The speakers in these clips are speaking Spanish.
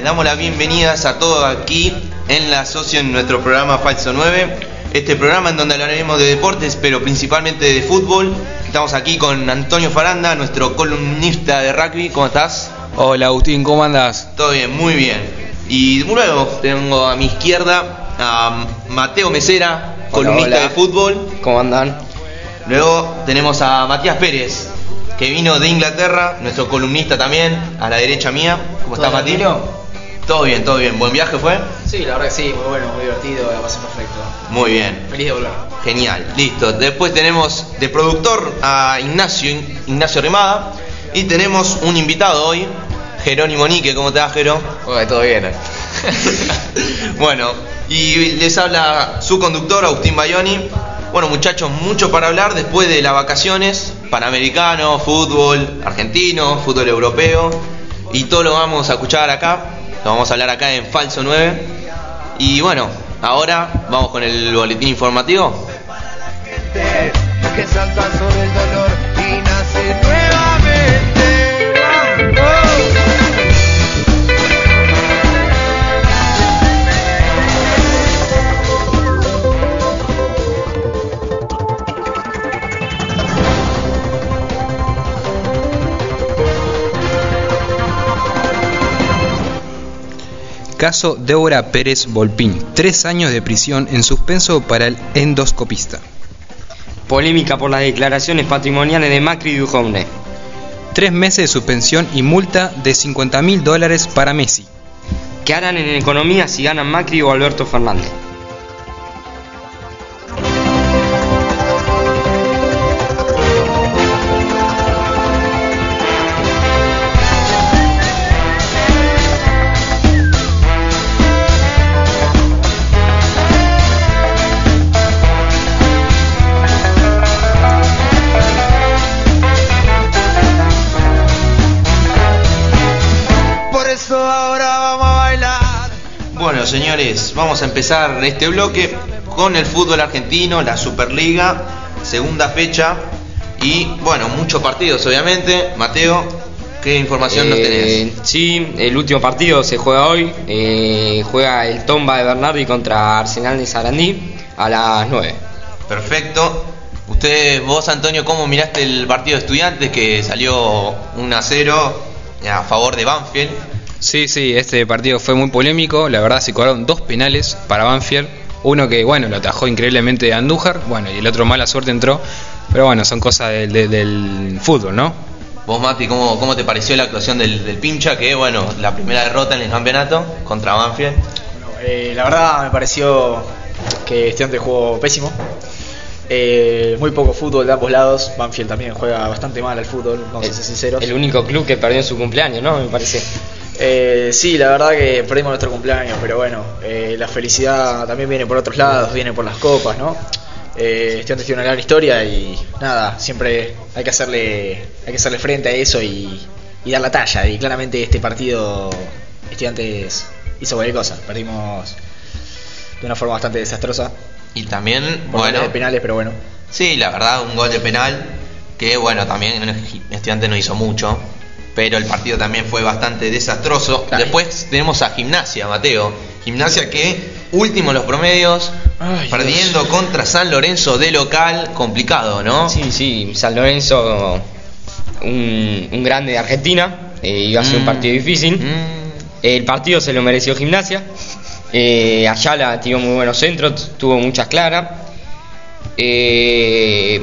Les damos las bienvenidas a todos aquí en la socio en nuestro programa Falso 9. Este programa en donde hablaremos de deportes, pero principalmente de fútbol. Estamos aquí con Antonio Faranda, nuestro columnista de rugby. ¿Cómo estás? Hola Agustín, ¿cómo andas? Todo bien, muy bien. Y luego tengo a mi izquierda a Mateo Mesera, columnista hola. de fútbol. ¿Cómo andan? Luego tenemos a Matías Pérez, que vino de Inglaterra, nuestro columnista también, a la derecha mía. ¿Cómo ¿Todo está Mati? tranquilo? Todo bien, todo bien. ¿Buen viaje fue? Sí, la verdad que sí, muy bueno, muy divertido, la pasé perfecto. Muy bien. Feliz de volver. Genial, listo. Después tenemos de productor a Ignacio, Ignacio Remada. Y tenemos un invitado hoy, Jerónimo Nique. ¿Cómo te va, Jero? Oye, todo bien. bueno, y les habla su conductor, Agustín Bayoni. Bueno, muchachos, mucho para hablar después de las vacaciones. Panamericano, fútbol argentino, fútbol europeo. Y todo lo vamos a escuchar acá. Lo vamos a hablar acá en Falso 9. Y bueno, ahora vamos con el boletín informativo. Caso Débora Pérez Volpín. Tres años de prisión en suspenso para el endoscopista. Polémica por las declaraciones patrimoniales de Macri y Duhovne. Tres meses de suspensión y multa de 50 mil dólares para Messi. ¿Qué harán en economía si ganan Macri o Alberto Fernández? Señores, vamos a empezar este bloque con el fútbol argentino, la Superliga, segunda fecha. Y bueno, muchos partidos, obviamente. Mateo, ¿qué información nos tenés? Eh, sí, el último partido se juega hoy. eh, juega el Tomba de Bernardi contra Arsenal de Sarandí a las 9. Perfecto. Usted, vos, Antonio, ¿cómo miraste el partido de estudiantes que salió 1 a 0 a favor de Banfield? Sí, sí, este partido fue muy polémico. La verdad se cobraron dos penales para Banfield. Uno que, bueno, lo atajó increíblemente de Andújar. Bueno, y el otro mala suerte entró. Pero bueno, son cosas del- fútbol, ¿no? Vos, Mati, ¿cómo, cómo te pareció la actuación del, del pincha? Que, bueno, la primera derrota en el campeonato contra Banfield. Bueno, eh, la verdad me pareció que Estudiante jugó pésimo. Eh, muy poco fútbol de ambos lados. Banfield también juega bastante mal al fútbol, vamos a ser sinceros. El único club que perdió en su cumpleaños, ¿no? Me parece. Eh, sí, la verdad que perdimos nuestro cumpleaños, pero bueno, eh, la felicidad también viene por otros lados, viene por las copas, ¿no? Eh, Estudiantes tiene una gran historia y nada, siempre hay que hacerle, hay que hacerle frente a eso y, y dar la talla. Y claramente este partido Estudiantes hizo cualquier cosa, perdimos de una forma bastante desastrosa. Y también, Por bueno, de penales, pero bueno. sí, la verdad, un gol de penal. Que, bueno, también Estudiante no hizo mucho. Pero el partido también fue bastante desastroso. Claro. Después tenemos a Gimnasia, Mateo. Gimnasia que, último en los promedios, Ay, perdiendo contra San Lorenzo de local, complicado, ¿no? Sí, sí, San Lorenzo, un, un grande de Argentina. eh, iba a ser un Mm. partido difícil. Mm, El partido se lo mereció Gimnasia. Eh, Ayala tiró muy buenos centros, tuvo muchas claras. Eh,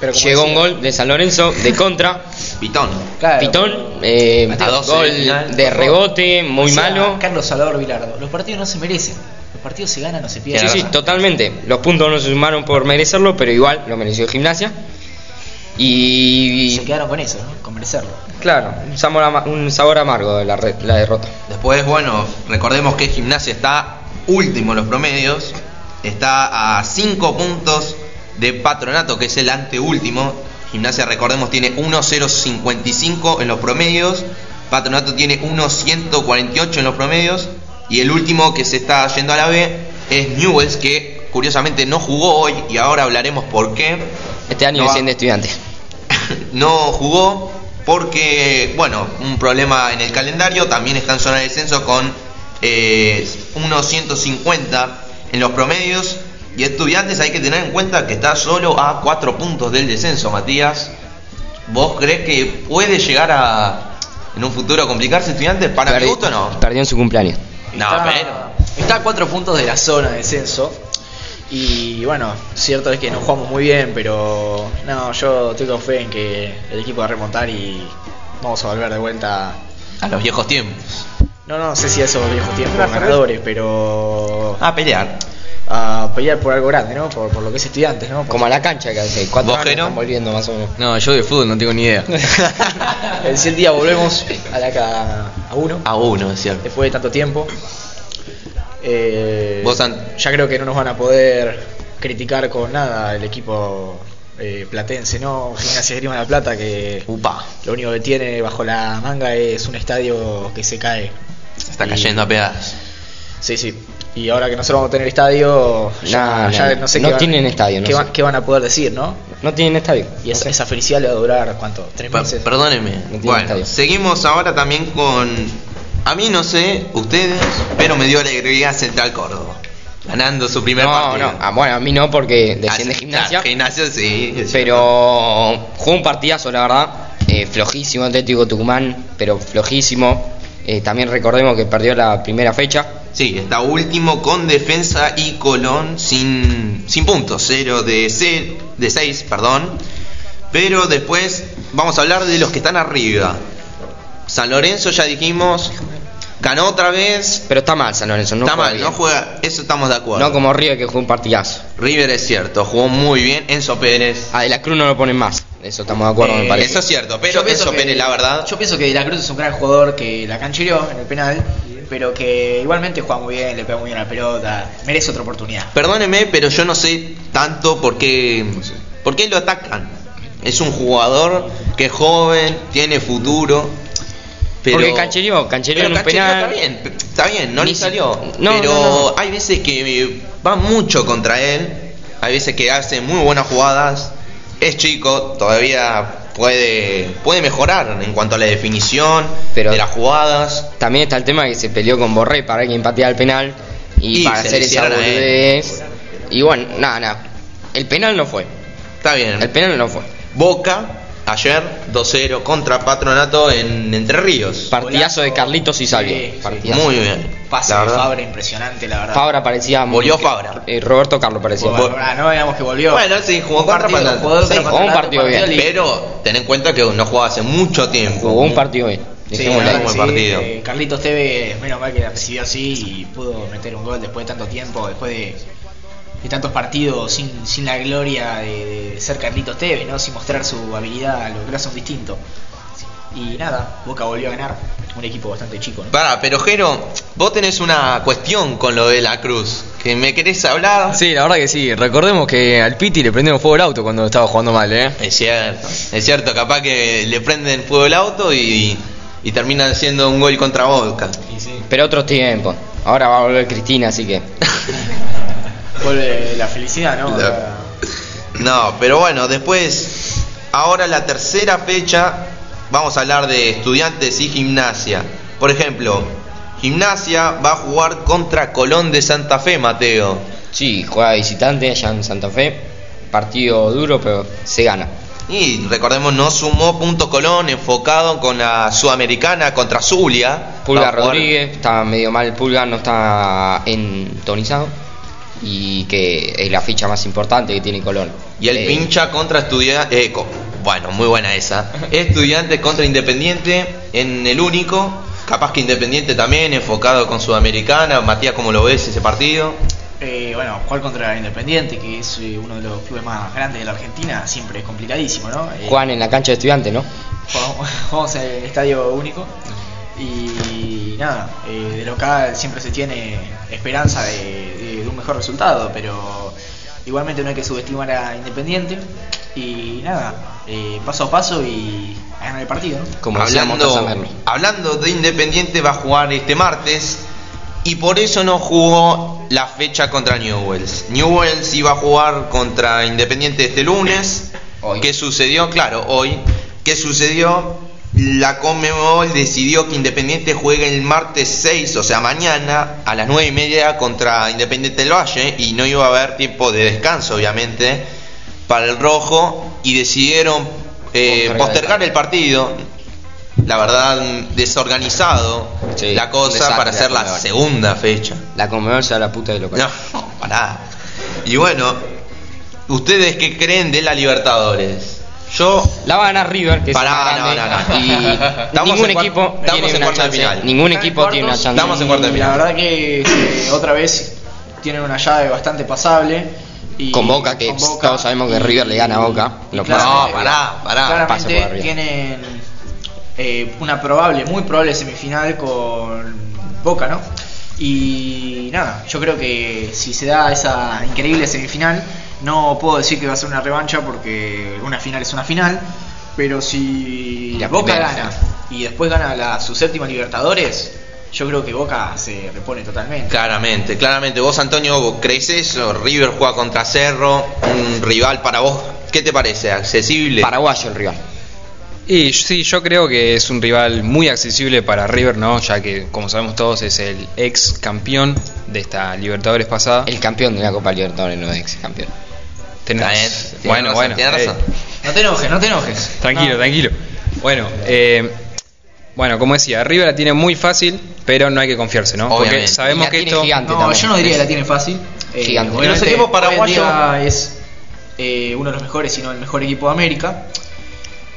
llegó decía- un gol de San Lorenzo de contra. Pitón. Claro. Pitón, eh, A 12 gol final. de rebote, muy O sea, malo. Carlos Salvador Vilardo, los partidos no se merecen. Los partidos se ganan o se Sí, pierden. sí, totalmente. Los puntos no se sumaron por merecerlo, pero igual lo mereció Gimnasia. Y, Se quedaron con eso, ¿no? con merecerlo. claro, un sabor, ama- un sabor amargo de la, re- la derrota. Después, bueno, recordemos que Gimnasia está último en los promedios. Está a 5 puntos de Patronato, que es el anteúltimo. Gimnasia, recordemos, tiene 1.055 en los promedios. Patronato tiene 1.148 en los promedios. Y el último que se está yendo a la B es Newells, que curiosamente no jugó hoy y ahora hablaremos por qué. Este año No es siendo estudiante. no jugó porque, bueno, un problema en el calendario, también está en zona de descenso con eh, unos 150 en los promedios. Y estudiantes hay que tener en cuenta que está solo a 4 puntos del descenso, Matías. ¿Vos crees que puede llegar a en un futuro complicarse estudiantes? Para mi Perdi- gusto no. Perdió en su cumpleaños. No, está, pero- está a cuatro puntos de la zona de descenso. Y bueno, cierto es que no jugamos muy bien, pero no, yo tengo fe en que el equipo va a remontar y vamos a volver de vuelta. A los viejos tiempos. No, no sé si a esos viejos tiempos ganadores, pero A pelear. a pelear por algo grande, ¿no? Por, por lo que es estudiantes, ¿no? Como a la cancha que hace cuatro ¿Vos, años Jero? están volviendo más o menos. No, yo de fútbol no tengo ni idea. El siguiente día volvemos a la ca- a uno, A uno, es cierto. después de tanto tiempo. Eh, Vos, ya creo que no nos van a poder criticar con nada el equipo eh, platense, ¿no? Gimnasia Esgrima de la Plata, que Upa. lo único que tiene bajo la manga es un estadio que se cae. Está Y- cayendo a pedazos. Sí, sí. Y ahora que nosotros vamos a tener estadio, ya, No, ya no, no sé no qué, van- tienen estadio, no qué, van- qué van a poder decir, ¿no? No tienen estadio. Y esa, esa felicidad le va a durar, ¿cuánto? ¿Tres meses? perdónenme. tiene bueno, estadio. seguimos ahora también con. A mí no sé, ustedes, pero me dio alegría Central Córdoba. Ganando su primer No, partido. no. Ah, bueno, a mí no porque desciende Ah, gimnasia. claro, Gimnasia sí. Pero jugó un partidazo, la verdad. Eh, flojísimo Atlético Tucumán, pero flojísimo. Eh, también recordemos que perdió la primera fecha. Sí, está último con defensa y Colón sin, sin puntos, 0 de 6, de seis, perdón. Pero después vamos a hablar de los que están arriba. San Lorenzo ya dijimos, ganó otra vez. Pero está mal San Lorenzo, no está juega mal, bien. no juega, eso estamos de acuerdo. No como River que jugó un partidazo. River es cierto, jugó muy bien. Enzo Pérez. A De la Cruz no lo ponen más. Eso estamos de acuerdo, Eh, me parece. Eso es cierto, pero Enzo que- Pérez, la verdad. Yo pienso que De la Cruz es un gran jugador que la canchereó en el penal, pero que igualmente juega muy bien, le pega muy bien a la pelota, merece otra oportunidad. Perdóneme, pero yo no sé tanto por qué, por qué lo atacan. Es un jugador que es joven, tiene futuro. Pero, Porque canchereó pero en un penal. Está bien, está bien, no le salió. no, pero no, no. hay veces que va mucho contra él. Hay veces que hace muy buenas jugadas. Es chico, todavía puede, puede mejorar en cuanto a la definición Pero- de las jugadas. También está el tema de que se peleó con Borré para que empateara el penal y, Y para hacer esa boludez. Y bueno, nada, nada. El penal no fue. Está bien. El penal no fue. Boca, ayer 2-0 contra Patronato en Entre Ríos. Partidazo de Carlitos y Salvio. Sí, sí. Partidazo. Muy bien. Pase la de verdad. Fabra impresionante, la verdad. Fabra parecía. Volvió que- Fabra. eh, Roberto Carlos parecía. Bueno, ah, no veamos que volvió. Bueno, sí, jugó Un contra partido, Patronato. jugó Sí, jugó un partido bien. Pero ten en cuenta que no jugaba hace mucho tiempo. Jugó un partido bien. Sí, buen sí, partido. eh, Carlitos Tevez, menos mal que la recibió así y pudo meter un gol después de tanto tiempo, después de, de tantos partidos sin, sin la gloria de, de ser Carlitos Tevez, ¿no? sin mostrar su habilidad, los brazos distintos. Y nada, Boca volvió a ganar, un equipo bastante chico. ¿no? Pará, pero Jero, vos tenés una cuestión con lo de la cruz. ¿Que me querés hablar? Sí, la verdad que sí. Recordemos que al Piti le prendieron fuego el auto cuando estaba jugando mal, ¿eh? Es cierto, es cierto, capaz que le prenden fuego el auto y, y termina haciendo un gol contra Boca. Pero otros tiempos. Ahora va a volver Cristina, así que. Vuelve la felicidad, ¿no? La- No, pero bueno, después, ahora la tercera fecha, vamos a hablar de estudiantes y gimnasia. Por ejemplo, gimnasia va a jugar contra Colón de Santa Fe, Mateo. Sí, juega de visitante allá en Santa Fe. Partido duro, pero se gana. Y recordemos, no sumó punto Colón enfocado con la Sudamericana contra Zulia. Pulga Rodríguez, está medio mal Pulga, no está entonizado. Y que es la ficha más importante que tiene Colón. Y el Eh, pincha contra estudiantes. bueno, muy buena esa. Estudiantes contra Independiente en el único. Capaz que Independiente también, enfocado con Sudamericana. Matías, ¿cómo lo ves ese partido? Eh, bueno, jugar contra Independiente, que es eh, uno de los clubes más grandes de la Argentina, siempre es complicadísimo, ¿no? Eh, Juegan en la cancha de estudiantes, ¿no? jugamos, jugamos en el estadio único y nada, eh, de local siempre se tiene esperanza de un mejor resultado, pero igualmente no hay que subestimar a Independiente y nada, eh, paso a paso y a ganar el partido, ¿no? Como hablando, hablando de Independiente, va a jugar este martes. Y por eso no jugó la fecha contra Newells. Newells iba a jugar contra Independiente este lunes. Hoy. ¿Qué sucedió? Claro, hoy. ¿Qué sucedió? La Conmebol decidió que Independiente juegue el martes 6, o sea mañana, a las 9 y media contra Independiente del Valle y no iba a haber tiempo de descanso, obviamente, para el rojo y decidieron eh, Postergar el partido. La verdad, desorganizado Sí, la cosa para hacer la segunda fecha. La Conmebol sea la puta de local. No, pará. Y bueno, ¿ustedes qué creen de la Libertadores? Yo La va a ganar River, que Pará, es grande, no, no, no. y Estamos ningún en equipo estamos tiene en una cuartos de chance. final. Ningún en equipo tiene una cuartos, chance. Estamos en cuartos de la final. verdad que eh, otra vez tienen una llave bastante pasable. Y Con Boca, que todos sabemos que River le gana a Boca. y No claramente- No, pará, pará. Por Claramente arriba. tienen eh, una probable, muy probable semifinal con Boca, ¿no? Y nada, yo creo que si se da esa increíble semifinal, no puedo decir que va a ser una revancha porque una final es una final, pero si la Boca primera gana y después gana la, su séptima Libertadores, yo creo que Boca se repone totalmente. Claramente, claramente. Vos, Antonio, ¿vos ¿crees eso? River juega contra Cerro, un rival para vos. ¿Qué te parece? ¿Accesible? Paraguayo el rival. Y sí, yo creo que es un rival muy accesible para River, ¿no? Ya que, como sabemos todos, es el ex campeón de esta Libertadores pasada. El campeón de la Copa Libertadores no es ex campeón. Tiene Bueno, razón, bueno. tiene eh, razón. No te enojes, no te enojes. Tranquilo, No. tranquilo. Bueno, eh, bueno, como decía, River la tiene muy fácil, pero no hay que confiarse, ¿no? Porque. Y sabemos la que tiene esto. gigante No, también. yo no diría que la tiene fácil. Eh, Gigante. obviamente, hoy en día es eh, uno de los mejores, si no el mejor equipo de América.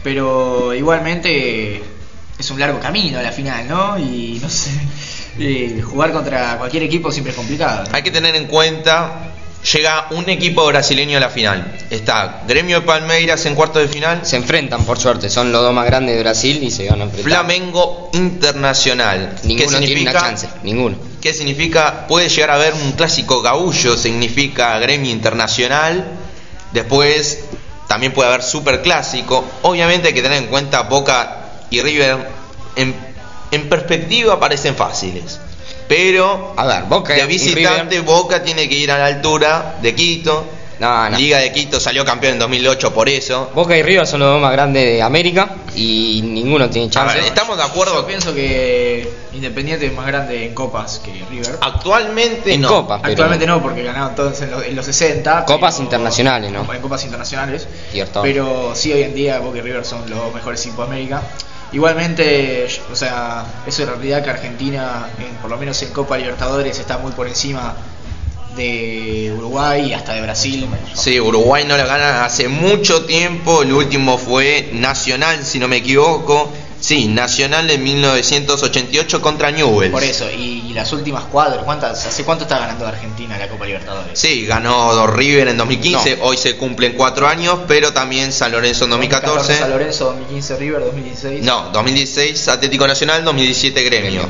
Pero igualmente es un largo camino a la final, ¿no? Y no sé, eh, jugar contra cualquier equipo siempre es complicado. ¿no? Hay que tener en cuenta, llega un equipo brasileño a la final. Está Gremio de Palmeiras en cuarto de final, Se enfrentan, por suerte. Son los dos más grandes de Brasil y se van a enfrentar. Flamengo Internacional. ¿Qué Ninguno tiene significa? una chance. Ninguno. ¿Qué significa? Puede llegar a haber un clásico gaullo, significa Gremio Internacional. Después también puede haber super clásico. Obviamente hay que tener en cuenta Boca y River en, en perspectiva parecen fáciles. Pero A ver, Boca de visitante River- Boca tiene que ir a la altura de Quito. No, no. Liga de Quito salió campeón en 2008 por eso. Boca y River son los dos más grandes de América y ninguno tiene A chance. ver, estamos de Yo acuerdo. pienso que Independiente es más grande en copas que River. Actualmente En no. Copa. pero- Actualmente no, porque ganaron todos en los, en los 60. Copas pero- internacionales, ¿no? En copas internacionales. Cierto. Pero sí, hoy en día Boca y River son los mejores equipos de América. Igualmente, o sea, eso es realidad que Argentina, en- por lo menos en Copa Libertadores, está muy por encima de Uruguay y hasta de Brasil. Sí, Uruguay no la gana hace mucho tiempo. El último fue Nacional, si no me equivoco. Sí, Nacional en 1988 contra Newell's. Por eso, y, y las últimas cuadras, ¿cuántas, ¿hace cuánto está ganando Argentina la Copa Libertadores? Sí, ganó River en 2015. No. Hoy se cumplen cuatro años, pero también San Lorenzo en 2014. San Lorenzo 2015 River 2016. No, 2016 Atlético Nacional, 2017 Gremio. Gremio.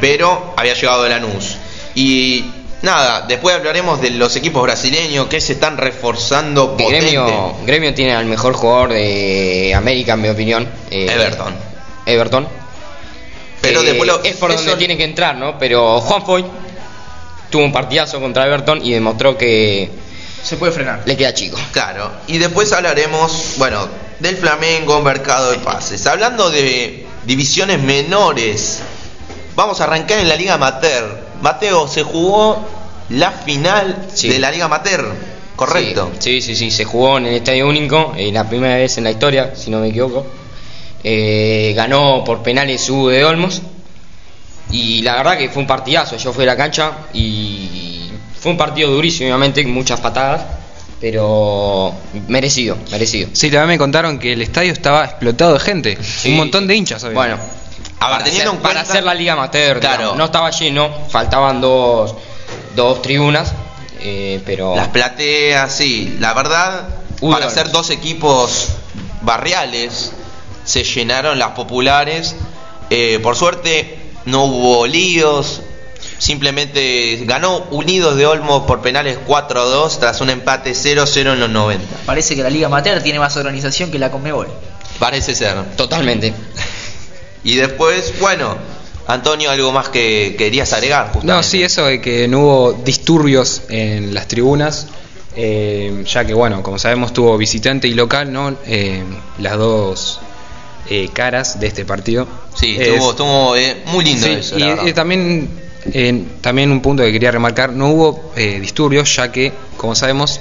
Pero había llegado de Lanús. Y nada, después hablaremos de los equipos brasileños que se están reforzando potente. Gremio, Gremio tiene al mejor jugador de América, en mi opinión. eh, Everton. Everton. Pero Eh, después lo- es por donde tiene que entrar, ¿no? Pero Juan Foy tuvo un partidazo contra Everton y demostró que Se puede frenar. le queda chico. Claro, y después hablaremos, bueno, del Flamengo, mercado de pases. Hablando de divisiones menores, vamos a arrancar en la Liga Amateur. Mateo, se jugó la final Sí. de la Liga Amateur, ¿correcto? Sí, sí, sí, se jugó en el Estadio Único, eh, la primera vez en la historia, si no me equivoco. Eh, ganó por penales Hugo de Olmos. Y la verdad que fue un partidazo. Yo fui a la cancha y fue un partido durísimo, obviamente, con muchas patadas. Pero merecido, merecido. Sí, también me contaron que el estadio estaba explotado de gente. Sí. Un montón de hinchas. Bueno, A ver, para, hacer, en para cuenta- hacer la liga amateur, Claro. digamos, no estaba lleno, faltaban dos, dos tribunas, eh, pero Las plateas, sí, la verdad, para ser dos equipos barriales, se llenaron las populares. Eh, por suerte, no hubo líos. Simplemente ganó Unidos de Olmo por penales 4-2 tras un empate 0-0 en los 90. Parece que la Liga Amateur tiene más organización que la Conmebol. Parece ser. totalmente. Y después, bueno, Antonio, algo más que querías agregar. Justamente. No, sí, eso de que no hubo disturbios en las tribunas, eh, ya que, bueno, como sabemos, tuvo visitante y local, ¿no? Eh, las dos eh, caras de este partido. Sí, Es- estuvo, estuvo, eh, muy lindo Sí, eso, y eh, también, también un punto que quería remarcar, no hubo disturbios ya que, como sabemos,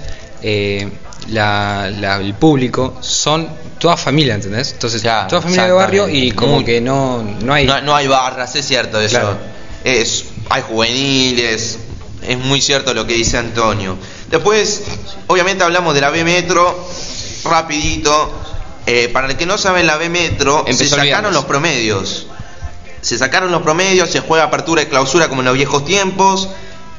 la- la- el público son toda familia, ¿entendés? Entonces, Claro, toda familia de barrio y como Muy- que no, no hay... No, no hay barras, es cierto eso. Claro. Es, hay juveniles, es muy cierto lo que dice Antonio. Después, obviamente hablamos de la B Metro, rapidito. Eh, para el que no sabe, en la B Metro se Empezó sacaron viernes. los promedios. Se sacaron los promedios, se juega apertura y clausura como en los viejos tiempos.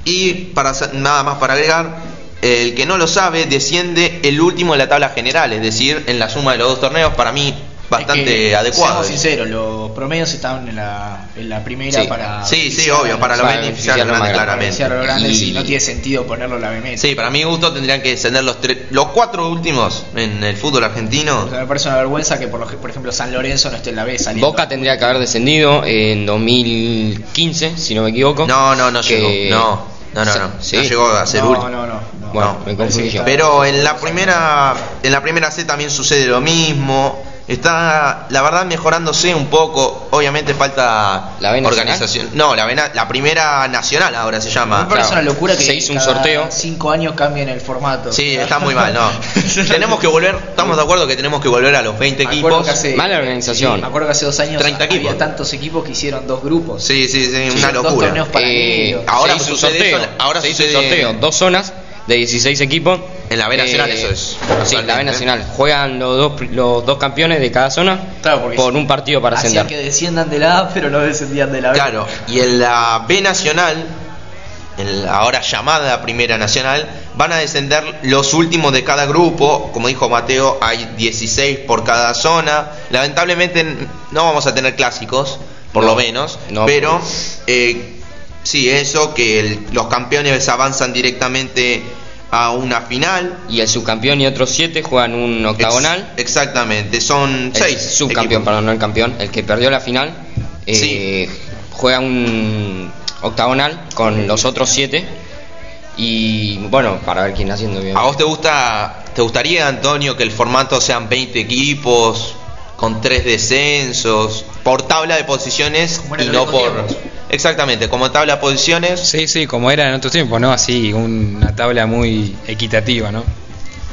Y para nada más para agregar, el que no lo sabe desciende el último de la tabla general, es decir, en la suma de los dos torneos, para mí bastante Es que, adecuado. Seamos sinceros, los promedios estaban en la, en la primera Sí. para. Sí, sí, obvio, para los Para beneficiarios grandes, claramente. beneficiar a los grandes y Y- no tiene sentido ponerlo en la BMS. Sí, para mi gusto tendrían que descender los tres, los cuatro últimos en el fútbol argentino. O sea, me parece una vergüenza que, por, lo- por ejemplo, San Lorenzo no esté en la B saliendo. Boca tendría que haber descendido en 2015, si no me equivoco. No, no, no que- llegó. No, no, no, no. Sí. No llegó a ser no, último. no, no, no. Bueno, No, me confundí. Pero en la primera, en la primera C también sucede lo mismo. Está, la verdad, mejorándose un poco. Obviamente falta ¿La nacional? organización. No, la, B na- la primera nacional ahora se llama. Me parece claro. una locura que Se hizo un sorteo. cinco años cambien el formato. Sí, está muy mal, no. tenemos que volver, estamos de acuerdo que tenemos que volver a los 20 Me acuerdo equipos. hace- Mala organización. sí, me acuerdo que hace dos años 30 había equipos. tantos equipos que hicieron dos grupos. Sí, sí, sí, Sí, una dos locura. torneos paralelos. Eh, Ahora se hizo un sucede sorteo. eso, ahora se hizo un sucede- sorteo, dos zonas de 16 equipos. En la B Nacional eso es, Sí, actualmente, la B ¿eh? Nacional. Juegan los dos, los dos campeones de cada zona Claro, porque por un partido para ascender. que desciendan de la A, pero no descendían de la B. Claro, y en la B Nacional, en la ahora llamada Primera Nacional, van a descender los últimos de cada grupo. Como dijo Mateo, hay 16 por cada zona. Lamentablemente no vamos a tener clásicos, por No, lo menos, no. pero eh, sí, eso, que el- los campeones avanzan directamente a una final. Y el subcampeón y otros siete juegan un octagonal. Ex- exactamente, son El seis. subcampeón, equipos. perdón, no el campeón. El que perdió la final eh, Sí. juega un octagonal con los otros siete. Y bueno, para ver quién haciendo bien. ¿A vos te gusta, te gustaría, Antonio, que el formato sean 20 equipos con tres descensos por tabla de posiciones y no por. Exactamente como tabla de posiciones? Sí, sí, como era en otros tiempos, ¿no? Así, una tabla muy equitativa, ¿no?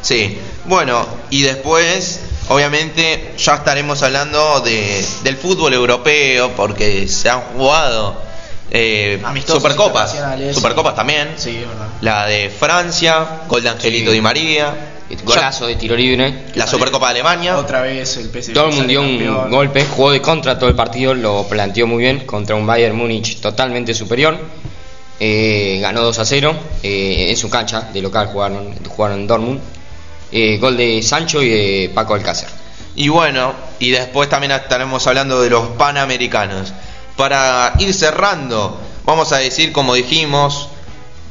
Sí. Bueno, y después, obviamente, ya estaremos hablando de, del fútbol europeo porque se han jugado eh, supercopas, supercopas sí. también. Sí, es verdad. La de Francia, gol de Angelito Sí. Di María, Golazo de tiro libre. la Supercopa de Alemania. Otra vez el PSG. Dortmund dio un campeón. golpe, jugó de contra todo el partido, lo planteó muy bien contra un Bayern Múnich totalmente superior. Eh, ganó 2 a 0 eh, en su cancha de local jugaron, jugaron en Dortmund. Eh, gol de Sancho y de Paco Alcácer. Y bueno, y después también estaremos hablando de los panamericanos. Para ir cerrando, vamos a decir, como dijimos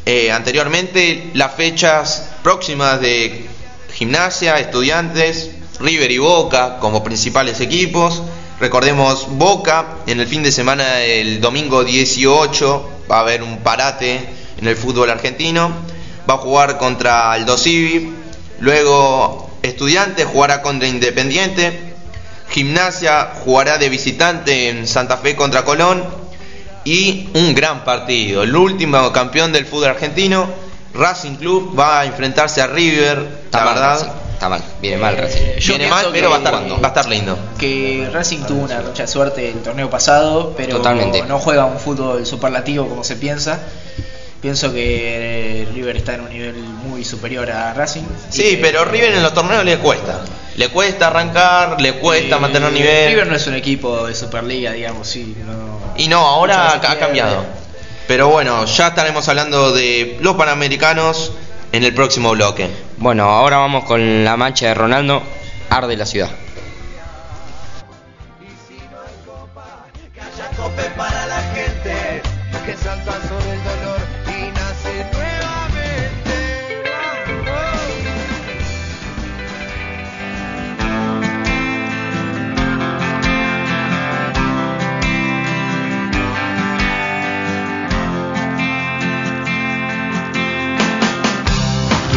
eh, anteriormente, las fechas próximas de gimnasia, estudiantes, River y Boca como principales equipos. Recordemos Boca en el fin de semana del domingo 18 va a haber un parate en el fútbol argentino. Va a jugar contra Aldo Civi. Luego Estudiantes jugará contra Independiente. Gimnasia jugará de visitante en Santa Fe contra Colón. Y un gran partido. El último campeón del fútbol argentino, Racing Club, va a enfrentarse a River. Está mal, verdad, Racing, está mal, viene mal Racing. Eh, yo viene mal, pero va a, estar, va a estar lindo. que Racing tuvo una mucha suerte el torneo pasado, pero Totalmente. no juega un fútbol superlativo como se piensa. Pienso que River está en un nivel muy superior a Racing. Sí, pero River en los torneos le cuesta. Le cuesta arrancar, le cuesta Eh, mantener nivel. River no es un equipo de Superliga, digamos, sí. No, Y no, ahora ha, cambiado. Pero bueno, ya estaremos hablando de los panamericanos en el próximo bloque. Bueno, ahora vamos con la mancha de Ronaldo, arde la ciudad. Calla cope para la gente que salta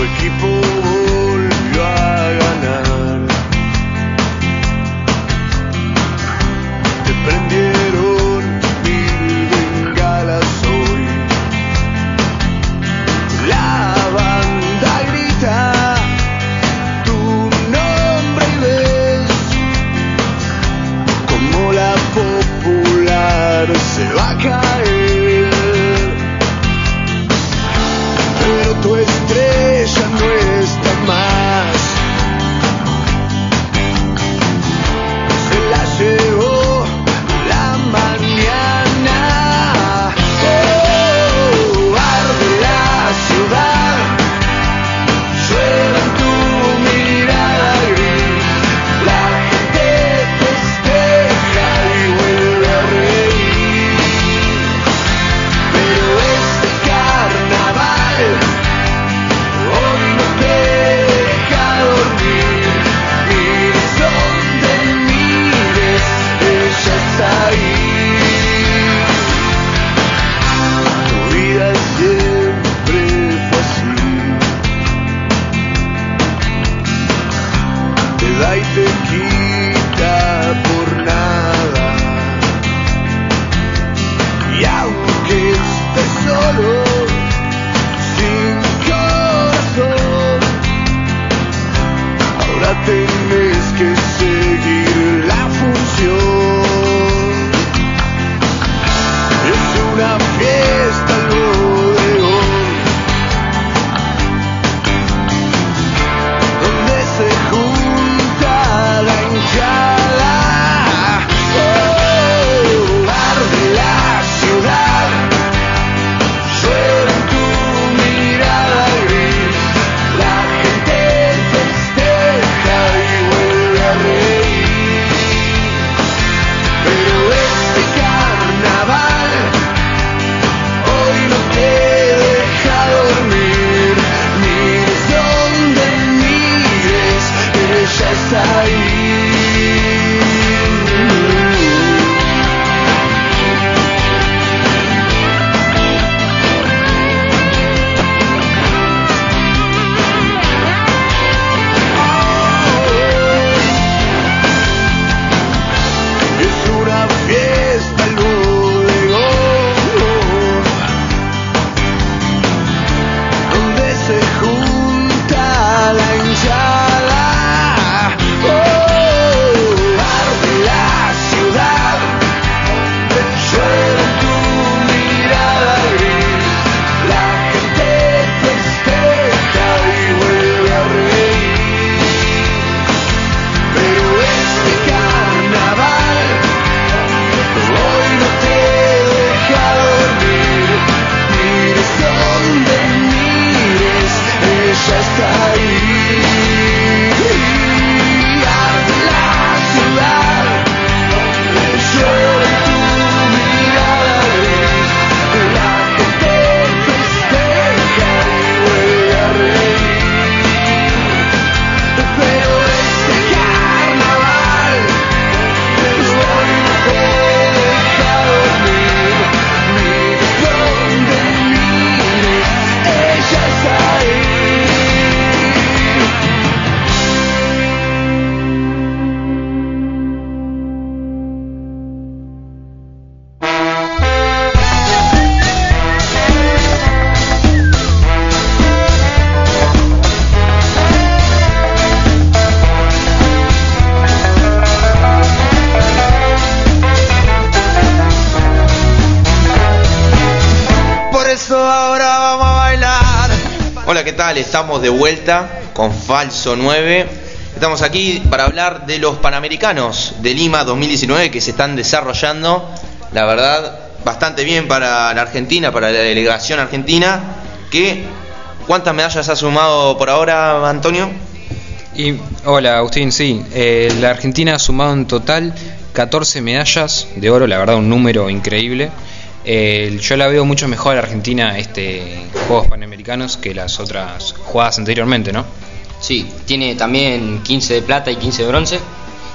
equipo Estamos de vuelta con Falso 9. Estamos aquí para hablar de los Panamericanos de Lima 2019 que se están desarrollando, la verdad, bastante bien para la Argentina, para la delegación argentina. Que, ¿Cuántas medallas ha sumado por ahora, Antonio? Y, hola Agustín, sí, eh, la Argentina ha sumado en total 14 medallas de oro, la verdad un número increíble. Eh, yo la veo mucho mejor a la Argentina este Juegos Panamericanos que las otras jugadas anteriormente, ¿no? Sí, tiene también 15 de plata y 15 de bronce.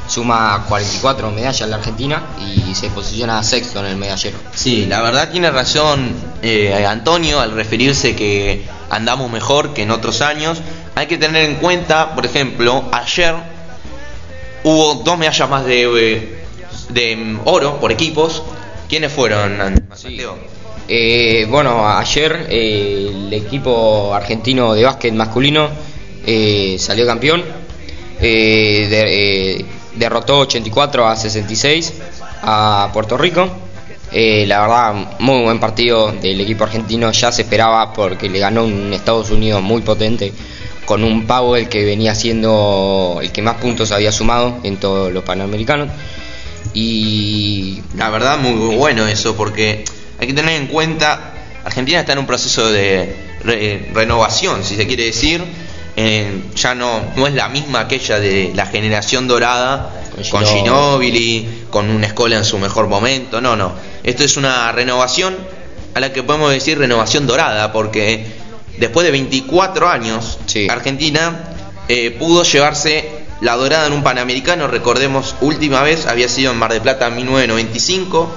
Suma 44 medallas la Argentina y se posiciona sexto en el medallero. Sí, la verdad tiene razón eh, Antonio al referirse que andamos mejor que en otros años. Hay que tener en cuenta, por ejemplo, ayer hubo dos medallas más de, eh, de oro por equipos. ¿Quiénes fueron, An- Mateo? Eh, bueno, ayer eh, el equipo argentino de básquet masculino eh, salió campeón. De- derrotó 84 a 66 a Puerto Rico. La verdad, muy buen partido del equipo argentino. Ya se esperaba porque le ganó un Estados Unidos muy potente con un Powell que venía siendo el que más puntos había sumado en todos los panamericanos. Y La verdad, muy bueno eso, porque hay que tener en cuenta, Argentina está en un proceso de re- renovación, si se quiere decir. Eh, ya no, no es la misma aquella de la generación dorada, Con. Ginóbili, con una escuela en su mejor momento. No, no. Esto es una renovación a la que podemos decir renovación dorada, porque después de 24 años, Sí. Argentina eh, pudo llevarse la dorada en un Panamericano, recordemos, última vez había sido en Mar de Plata en 1995,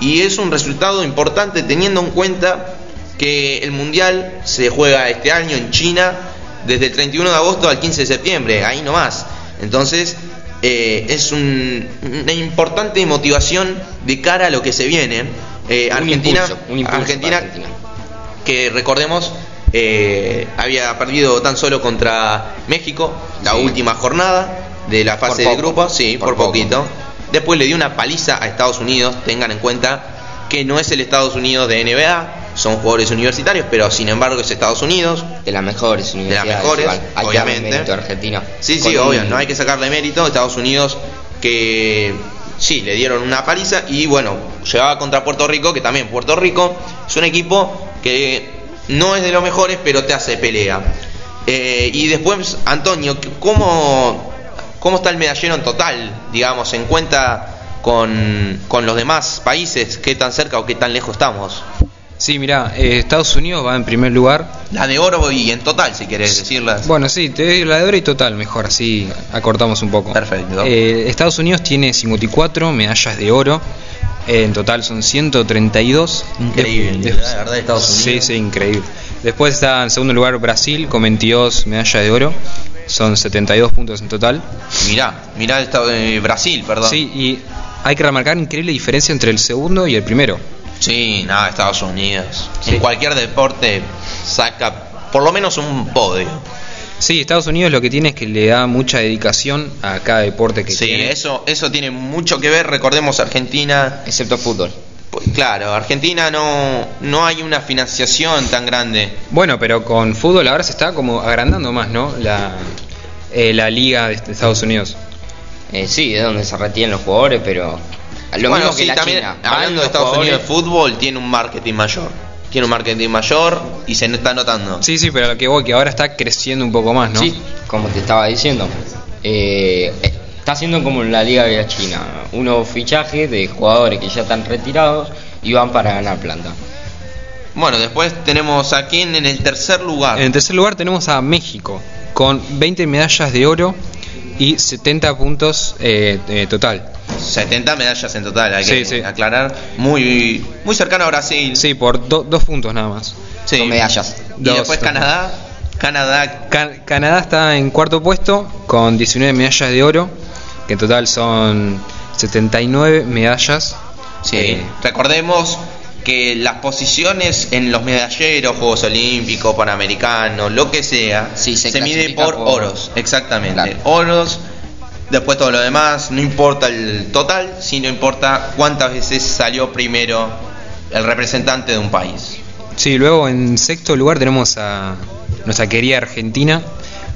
y es un resultado importante teniendo en cuenta que el Mundial se juega este año en China desde el 31 de agosto al 15 de septiembre, ahí nomás. Entonces, eh, es un- una importante motivación de cara a lo que se viene. Eh, Argentina, impulso, un impulso Argentina Argentina. que recordemos eh, había perdido tan solo contra México la Sí. última jornada de la fase de grupo, sí, por por, poco. poquito. Después le dio una paliza a Estados Unidos, tengan en cuenta que no es el Estados Unidos de NBA, son jugadores universitarios, pero sin embargo es Estados Unidos. de las mejores universidades. mejores. Hay que darle obviamente. mérito a Argentina. Sí, Con sí, un- obvio, no hay que sacarle mérito. Estados Unidos que sí, le dieron una paliza y bueno, llegaba contra Puerto Rico, que también Puerto Rico es un equipo que no es de los mejores, pero te hace pelea. Eh, y después, Antonio, ¿cómo, ¿cómo está el medallero en total, digamos, en cuenta con, con los demás países? ¿Qué tan cerca o qué tan lejos estamos? Sí, mira, Estados Unidos va en primer lugar. La de oro y en total, si querés decirlas. Bueno, sí, te doy la de oro y total, mejor, así acortamos un poco. Perfecto. Eh, Estados Unidos tiene 54 medallas de oro, eh, en total son 132. Increíble, De- la verdad, Estados Unidos. Sí, sí, increíble. Después está en segundo lugar Brasil con 22 medallas de oro, son 72 puntos en total. Mirá, mirá el estado de Brasil, perdón. Sí, y hay que remarcar increíble diferencia entre el segundo y el primero. Sí, nada, Estados Unidos. Sí. En cualquier deporte saca por lo menos un podio. Sí, Estados Unidos lo que tiene es que le da mucha dedicación a cada deporte que Sí, tiene. eso, eso tiene mucho que ver. Recordemos Argentina. Excepto fútbol. pues, Claro, Argentina no, no hay una financiación tan grande. Bueno, pero con fútbol ahora se está como agrandando más, ¿no? La, eh, la liga de Estados Unidos. Eh, sí, es donde se retienen los jugadores, pero lo bueno, mismo que sí, la también China. Hablando de Estados jugadores- Unidos, el fútbol tiene un marketing mayor. Tiene un marketing mayor y se está notando. Sí, sí, pero a lo que voy, que ahora está creciendo un poco más, ¿no? Sí, como te estaba diciendo. Eh, está haciendo como en la Liga de la China. Unos fichajes de jugadores que ya están retirados y van para ganar planta. Bueno, después tenemos aquí en, en el tercer lugar. En tercer lugar tenemos a México, con 20 medallas de oro y 70 puntos eh, eh, total. 70 medallas en total, hay que sí. aclarar. Muy, muy cercano a Brasil. Sí, por do- dos puntos nada más. Sí. Son medallas. Y Dos, después dos. Canadá. Canadá. Ca- Canadá está en cuarto puesto con 19 medallas de oro, que en total son 79 medallas. Sí. Eh, Recordemos que las posiciones en los medalleros, Juegos Olímpicos, Panamericanos, lo que sea, Sí, se mide por, por- oros. Exactamente. Claro. Oros. Después todo lo demás, no importa el total, sino importa cuántas veces salió primero el representante de un país. Sí, luego en sexto lugar tenemos a, nuestra querida Argentina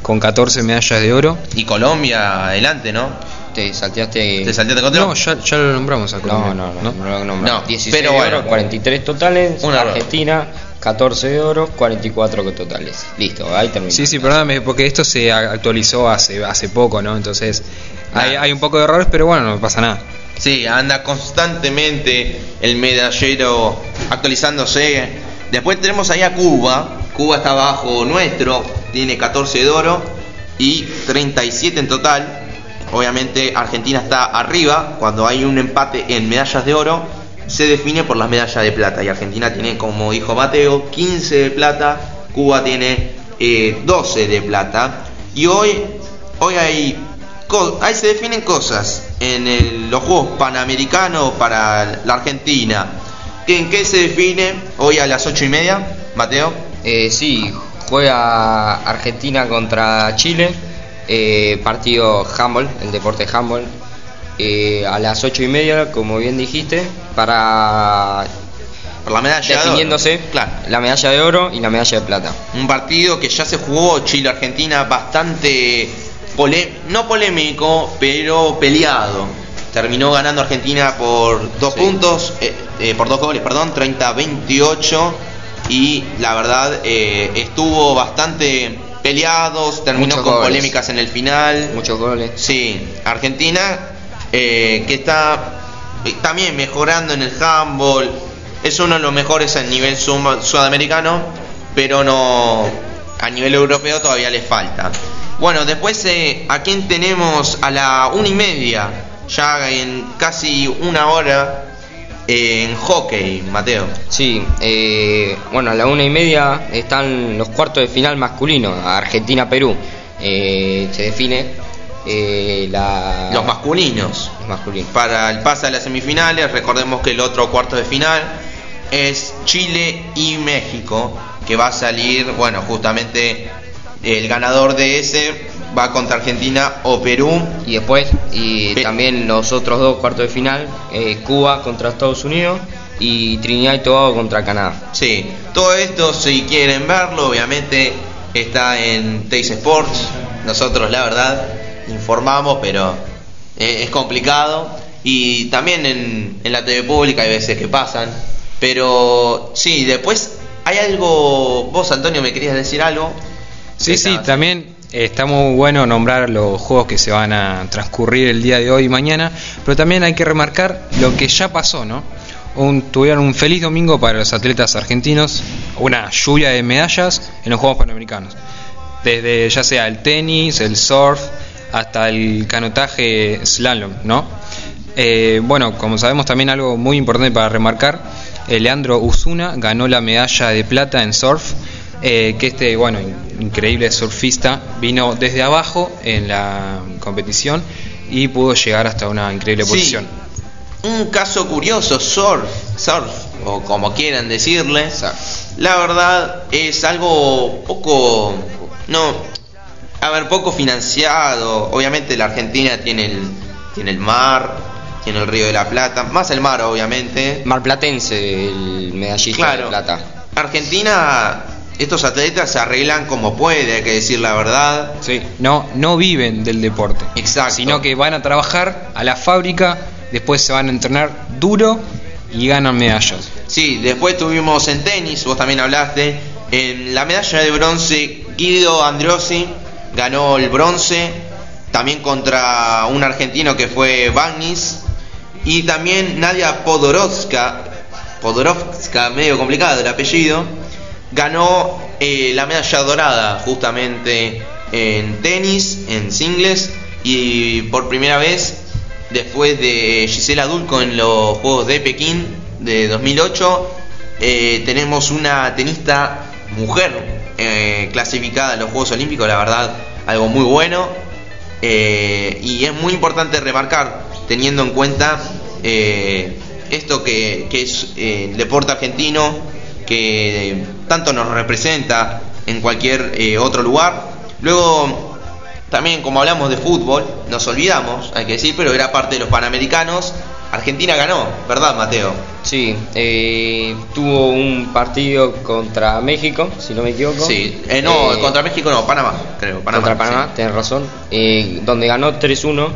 con 14 medallas de oro. Y Colombia adelante, ¿no? Te salteaste. ¿Te salteaste? No, ya, ya lo nombramos a No, Colombia. no, no, no, lo nombramos. No, 16 pero de bueno. oro, 43 totales. Un error. Argentina, 14 de oro, 44 totales. Listo, ahí terminó. Sí, sí, perdóname, porque esto se actualizó hace, hace poco, ¿no? Entonces hay, hay un poco de errores, pero bueno, no pasa nada. Sí, anda constantemente el medallero actualizándose. Después tenemos ahí a Cuba. Cuba está abajo nuestro, tiene 14 de oro y 37 en total. Obviamente Argentina está arriba. Cuando hay un empate en medallas de oro, se define por las medallas de plata. Y Argentina tiene, como dijo Mateo, 15 de plata. Cuba tiene eh, 12 de plata. Y hoy, hoy hay ahí se definen cosas en el- los Juegos Panamericanos para la Argentina. ¿En qué se define hoy a las ocho y media, Mateo? Eh, sí, juega Argentina contra Chile. Eh, partido handball, el deporte handball. eh, a las 8 y media, como bien dijiste, para Por la medalla de oro. definiéndose Claro. la medalla de oro y la medalla de plata. Un partido que ya se jugó Chile-Argentina bastante, pole- no polémico, pero peleado. Terminó ganando Argentina por dos Sí. puntos, eh, eh, por dos goles, perdón, 30-28. Y la verdad eh, estuvo bastante peleados, terminó Muchos con goles. polémicas en el final. Muchos goles. Sí, Argentina eh, que está eh, también mejorando en el handball, es uno de los mejores a nivel sudamericano, pero no a nivel europeo todavía le falta. Bueno, después eh, a quién tenemos a la una y media, ya en casi una hora en hockey, Mateo. Sí, eh, bueno, a la una y media están los cuartos de final masculinos, Argentina-Perú. Eh, se define eh, la... Los masculinos. los masculinos. para el pase a las semifinales. Recordemos que el otro cuarto de final es Chile y México, que va a salir, bueno, justamente el ganador de ese va contra Argentina o Perú. Y después, y Pe- también los otros dos cuartos de final, eh, Cuba contra Estados Unidos y Trinidad y Tobago contra Canadá. Sí, todo esto si quieren verlo, obviamente está en Teis Sports. Nosotros la verdad informamos, pero eh, es complicado. Y también en, en la TV pública hay veces que pasan. Pero sí, después hay algo... Vos Antonio me querías decir algo. Sí, sí, también está muy bueno nombrar los juegos que se van a transcurrir el día de hoy y mañana, pero también hay que remarcar lo que ya pasó, ¿no? Un, tuvieron un feliz domingo para los atletas argentinos, una lluvia de medallas en los Juegos Panamericanos. Desde ya sea el tenis, el surf, hasta el canotaje slalom, ¿no? Eh, bueno, como sabemos también algo muy importante para remarcar, Leandro Usuna ganó la medalla de plata en surf, eh, que este, bueno, in- increíble surfista, vino desde abajo en la competición y pudo llegar hasta una increíble Sí. posición. Un caso curioso, surf, surf, o como quieran decirle. La verdad es algo poco, no, a ver, poco financiado. Obviamente la Argentina tiene el, tiene el mar, tiene el Río de la Plata, más el mar obviamente. Marplatense, el medallista Claro. de plata. Argentina, estos atletas se arreglan como puede, hay que decir la verdad. Sí, no, no viven del deporte. Exacto. Sino que van a trabajar a la fábrica, después se van a entrenar duro y ganan medallas. Sí, después tuvimos en tenis, vos también hablaste, en la medalla de bronce Guido Androssi ganó el bronce, también contra un argentino que fue Bagnis, y también Nadia Podorovska, Podorovska, medio complicado el apellido, ganó eh, la medalla dorada justamente en tenis, en singles, y por primera vez después de Gisela Dulco en los Juegos de Pekín de 2008, eh, tenemos una tenista mujer eh, clasificada en los Juegos Olímpicos, la verdad, algo muy bueno. y es muy importante remarcar, teniendo en cuenta esto que, que es el deporte argentino, que tanto nos representa en cualquier eh, otro lugar. Luego, también como hablamos de fútbol, nos olvidamos, hay que decir, pero era parte de los Panamericanos. Argentina ganó, ¿verdad, Mateo? Sí, eh, tuvo un partido contra México, si no me equivoco. Sí, eh, no, Eh, contra México no, Panamá, creo. Panamá, contra Panamá, sí. tenés razón. Eh, donde ganó 3-1.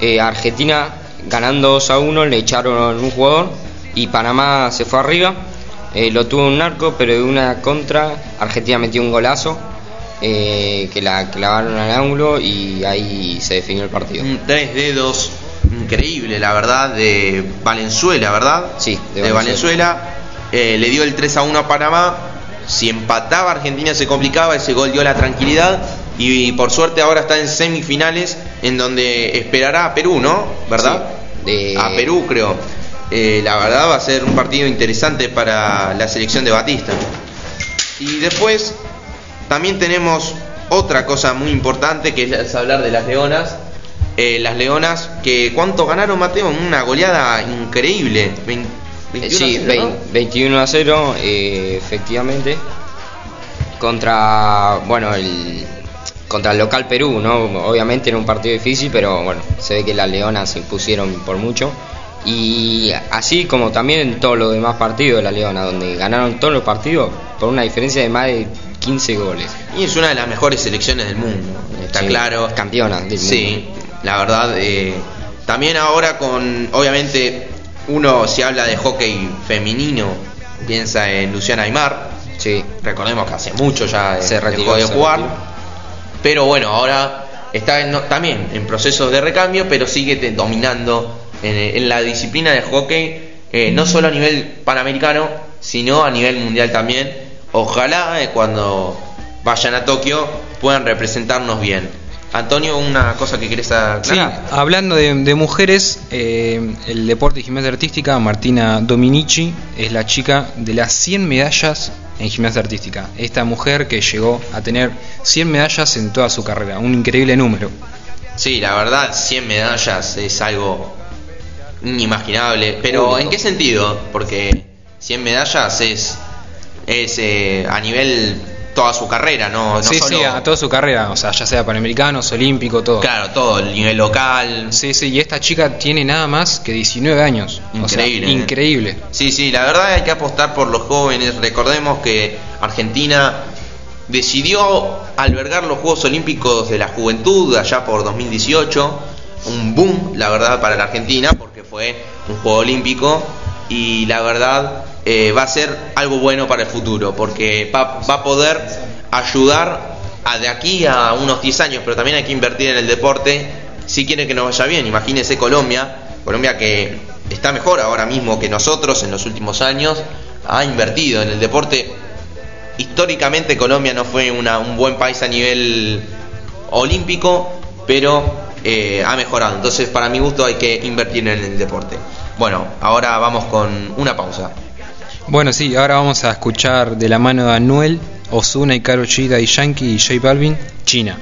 Eh, Argentina ganando 2 a 1, le echaron un jugador y Panamá se fue arriba. Eh, lo tuvo un narco, pero de una contra, Argentina metió un golazo eh, que la clavaron al ángulo y ahí se definió el partido. Tres dedos increíble, la verdad, de Valenzuela, ¿verdad? Sí, de de, Valenzuela. Valenzuela. Eh, le dio el 3 a 1 a Panamá. Si empataba Argentina se complicaba, ese gol dio la tranquilidad. Y, por suerte ahora está en semifinales, en donde esperará a Perú, ¿no? ¿Verdad? Sí, de- A Perú, creo. Eh, la verdad va a ser un partido interesante para la selección de Batista. Y después también tenemos otra cosa muy importante que es hablar de las Leonas. Eh, las Leonas, que ¿cuánto ganaron, Mateo? Una goleada increíble. Vein- 21 Eh, Sí, a 0, vein- ¿no? 21 a 0, eh, efectivamente. Contra, bueno, el contra el local Perú, ¿no? Obviamente era un partido difícil, pero bueno, se ve que las Leonas se impusieron por mucho. Y así como también en todos los demás partidos de la Leona, donde ganaron todos los partidos por una diferencia de más de 15 goles. Y es una de las mejores selecciones del mundo, está Sí, claro. campeona del Sí, la verdad. eh, también ahora con, obviamente, uno si habla de hockey femenino, piensa en Luciana Aymar. Sí, Recordemos que hace mucho ya Se retiró, de jugar. retiró. Pero bueno, ahora está en- también en procesos de recambio, pero sigue dominando en, en la disciplina de hockey, eh, no solo a nivel panamericano, sino a nivel mundial también. Ojalá eh, cuando vayan a Tokio puedan representarnos bien. Antonio, una cosa que querés Sí, aclarar. hablando de, de mujeres, eh, el deporte y gimnasia artística, Martina Dominici es la chica de las 100 medallas en gimnasia artística. Esta mujer que llegó a tener 100 medallas en toda su carrera, un increíble número. Sí, la verdad, 100 medallas es algo inimaginable. Pero Único. ¿en qué sentido? Porque 100 medallas es, es eh, a nivel toda su carrera, no, no sí, solo... sí, a toda su carrera, o sea, ya sea panamericanos, olímpico, todo. Claro, todo, el nivel local. Sí, sí, y esta chica tiene nada más que 19 años. O sea, Increíble, ¿eh? increíble. Sí, sí, la verdad hay que apostar por los jóvenes. Recordemos que Argentina decidió albergar los Juegos Olímpicos de la Juventud allá por 2018. Un boom, la verdad, para la Argentina, porque fue un Juego Olímpico y la verdad eh, va a ser algo bueno para el futuro, porque va, va a poder ayudar a de aquí a unos 10 años, pero también hay que invertir en el deporte si quieren que nos vaya bien. Imagínense Colombia, Colombia que está mejor ahora mismo que nosotros en los últimos años, ha invertido en el deporte. Históricamente Colombia no fue una- un buen país a nivel olímpico, pero eh, ha mejorado. Entonces, para mi gusto, hay que invertir en el deporte. Bueno, ahora vamos con una pausa. Bueno, sí, ahora vamos a escuchar de la mano de Anuel, Ozuna y Karol G, Daddy Yankee y J Balvin, China.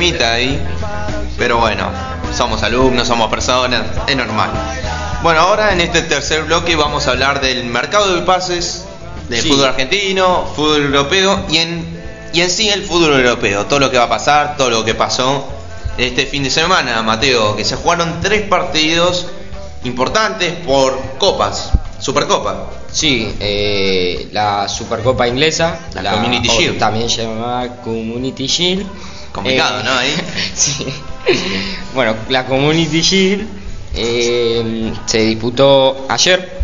Problemita ahí, pero bueno, somos alumnos, somos personas, es normal. Bueno, ahora en este tercer bloque vamos a hablar del mercado de pases, del Sí. fútbol argentino, fútbol europeo y en, y en sí el fútbol europeo. Todo lo que va a pasar, todo lo que pasó este fin de semana, Mateo, que se jugaron tres partidos importantes por copas, Supercopa. Sí, eh, la Supercopa inglesa, La Community o Shield. también llamada Community Shield. Complicado, Eh, ¿no? Ahí. sí. Bueno, la Community Shield eh, se disputó ayer.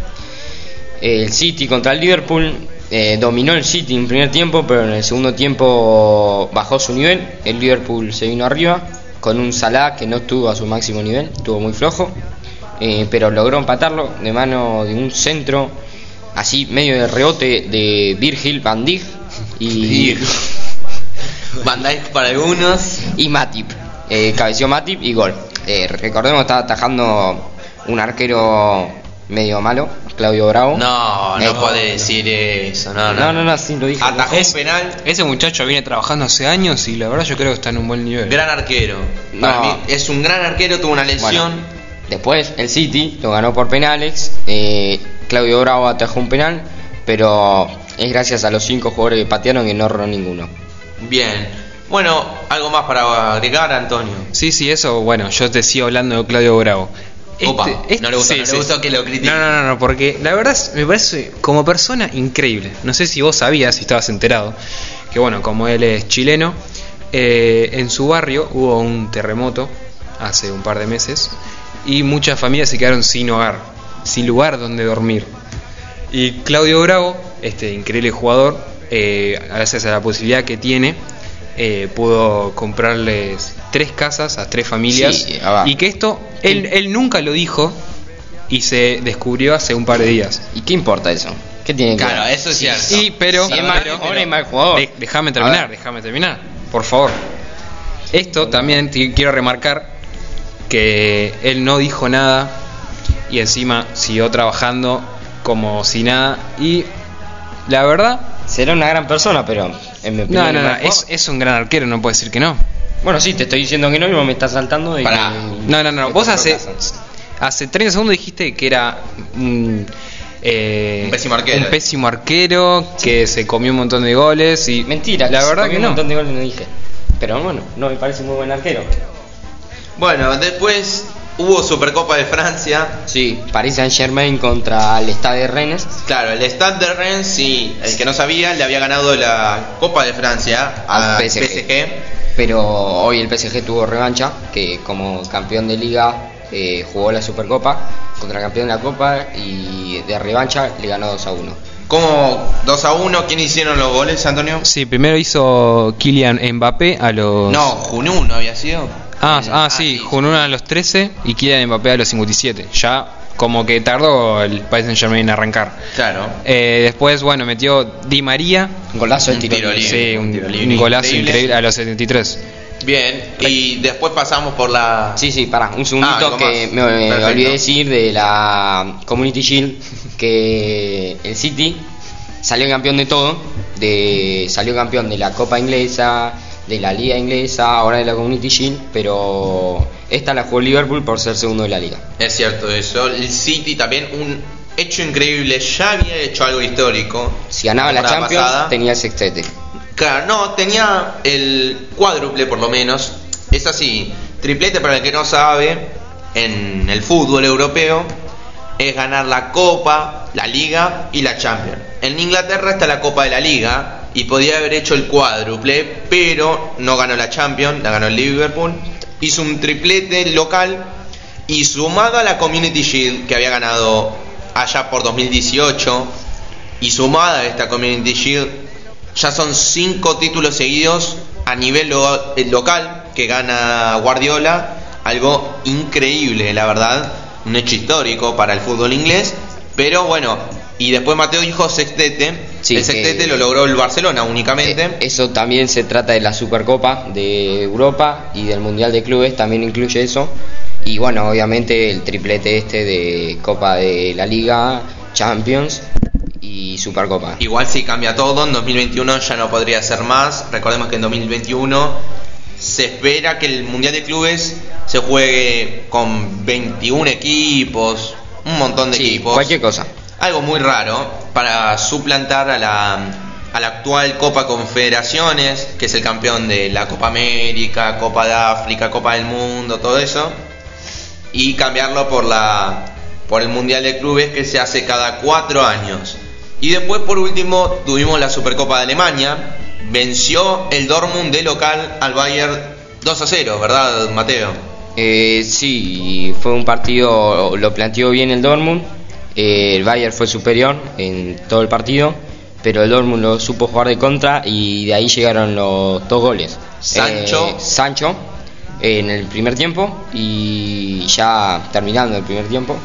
El City contra el Liverpool. eh, dominó el City en primer tiempo, pero en el segundo tiempo bajó su nivel. El Liverpool se vino arriba con un Salah que no estuvo a su máximo nivel, estuvo muy flojo. eh, pero logró empatarlo de mano de un centro, así medio de rebote de Virgil van Dijk y, Van Dijk para algunos. y Matip. Eh, cabeció Matip y gol. Eh, recordemos estaba atajando un arquero medio malo, Claudio Bravo. No, no Eh, puede decir eso, no, no. No, no, no, sí lo dije. Atajó Es- un penal, Ese muchacho viene trabajando hace años y la verdad yo creo que está en un buen nivel. gran arquero. Para mí es un gran arquero, tuvo una lesión. Bueno, después el City lo ganó por penales. eh, Claudio Bravo atajó un penal, pero es gracias a los cinco jugadores que patearon que no erró ninguno. Bien. Bueno, algo más para agregar, Antonio. Sí, sí, eso, bueno, yo te sigo hablando de Claudio Bravo. Opa, no le gustó, no le gustó que lo critique. No, no, no, no, porque la verdad es- me parece como persona increíble. No sé si vos sabías, si estabas enterado, que bueno, como él es chileno, eh, en su barrio hubo un terremoto hace un par de meses y muchas familias se quedaron sin hogar, sin lugar donde dormir. Y Claudio Bravo, este increíble jugador, eh, gracias a la posibilidad que tiene, eh, pudo comprarles tres casas a tres familias. Sí, ah, y que esto, él, él nunca lo dijo y se descubrió hace un par de días. ¿Y qué importa eso? ¿Qué tiene que Claro, ver? eso es cierto. Sí, pero. Mal pero- de- déjame terminar, déjame terminar, por favor. Esto también te- quiero remarcar que él no dijo nada y encima siguió trabajando como si nada. Y la verdad, Será una gran persona, pero en mi opinión. no, no, no, es, un gran arquero, no puede decir que no. Bueno, sí, te estoy diciendo que no y vos me estás saltando de que- No, no, no, vos hace, hace 30 segundos dijiste que era un, eh, Un pésimo arquero. un pésimo arquero, que se comió un montón de goles y Mentira, la se verdad comió que un no. montón de goles no dije. Pero bueno, no me parece muy buen arquero. Bueno, después hubo Supercopa de Francia. Sí, Paris Saint Germain contra el Stade de Rennes. Claro, el Stade de Rennes, sí, el que no sabía, le había ganado la Copa de Francia Al al PSG. PSG. Pero hoy el PSG tuvo revancha, que como campeón de liga eh, jugó la Supercopa contra campeón de la Copa y de revancha le ganó 2 a 1. ¿Cómo 2 a 1? ¿Quién hicieron los goles, Antonio? Sí, primero hizo Kylian Mbappé a los... No, Junun no había sido. Ah, Eh, ah, sí, Junun a los 13 y Kylian Mbappé a los 57. Ya como que tardó el Paris Saint Germain en arrancar. Claro. Eh, después, bueno, metió Di María. Golazo de Un tiro libre. Sí, un, tiro libre un golazo increíble. increíble a los 73. Bien, y después pasamos por la... Sí, sí, pará, un Ah, segundito algo que me, me olvidé decir de la Community Shield que el City salió campeón de todo, de salió campeón de la Copa Inglesa, de la Liga Inglesa, ahora de la Community Shield, pero esta la jugó Liverpool por ser segundo de la liga. Es cierto eso. El City también, un hecho increíble, ya había hecho algo histórico. Si ganaba la Champions pasada. tenía el sextete. Claro, no, tenía el cuádruple por lo menos. Es así, triplete para el que no sabe, en el fútbol europeo, es ganar la Copa, la Liga y la Champions. En Inglaterra está la Copa de la Liga y podía haber hecho el cuádruple, pero no ganó la Champions, la ganó el Liverpool. Hizo un triplete local y sumado a la Community Shield que había ganado allá por 2018 y sumada a esta Community Shield ya son cinco títulos seguidos a nivel eh, local que gana Guardiola, algo increíble, la verdad, un hecho histórico para el fútbol inglés, pero bueno, y después Mateo dijo sextete, Sí, el sextete que- lo logró el Barcelona únicamente. Eh, eso también se trata de la Supercopa de Europa y del Mundial de Clubes, también incluye eso. Y bueno, obviamente el triplete este de Copa de la Liga, Champions y Supercopa. Igual si cambia todo, en 2021 ya no podría ser más. Recordemos que en 2021 se espera que el Mundial de Clubes se juegue con 21 equipos, un montón de Sí, equipos. cualquier cosa. Algo muy raro para suplantar a la, actual Copa Confederaciones, que es el campeón de la Copa América, Copa de África, Copa del Mundo, todo eso, y cambiarlo por la por el Mundial de Clubes que se hace cada cuatro años. Y después, por último, tuvimos la Supercopa de Alemania. Venció el Dortmund de local al Bayern 2 a 0, ¿verdad, Mateo? Eh, sí, fue un partido, lo planteó bien el Dortmund. Eh, el Bayern fue superior en todo el partido, pero el Dortmund lo supo jugar de contra y de ahí llegaron los dos goles. Sancho. Eh, Sancho en el primer tiempo y ya terminando el primer tiempo.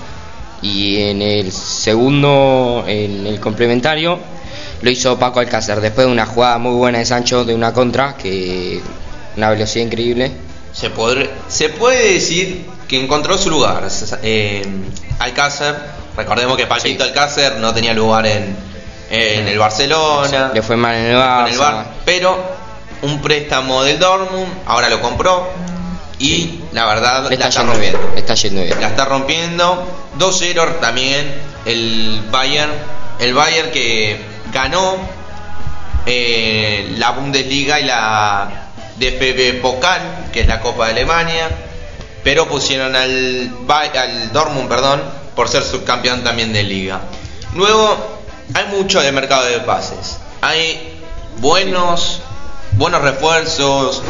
Y en el segundo, en el complementario, lo hizo Paco Alcácer después de una jugada muy buena de Sancho de una contra, que una velocidad increíble. Se, podr- se puede decir que encontró su lugar. Eh, Alcácer, recordemos que Paquito Alcácer no tenía lugar en, en el Barcelona, Le fue mal en el Bar, pero un préstamo del Dortmund, ahora lo compró y la verdad Le la está está yendo bien, rompiendo. le está yendo bien. La está rompiendo. 2-0 también el Bayern. El Bayern que ganó eh, la Bundesliga y la DFB Pokal, que es la Copa de Alemania. Pero pusieron al, al Dortmund, perdón, por ser subcampeón también de liga. Luego, hay mucho de mercado de pases. Hay buenos, buenos refuerzos,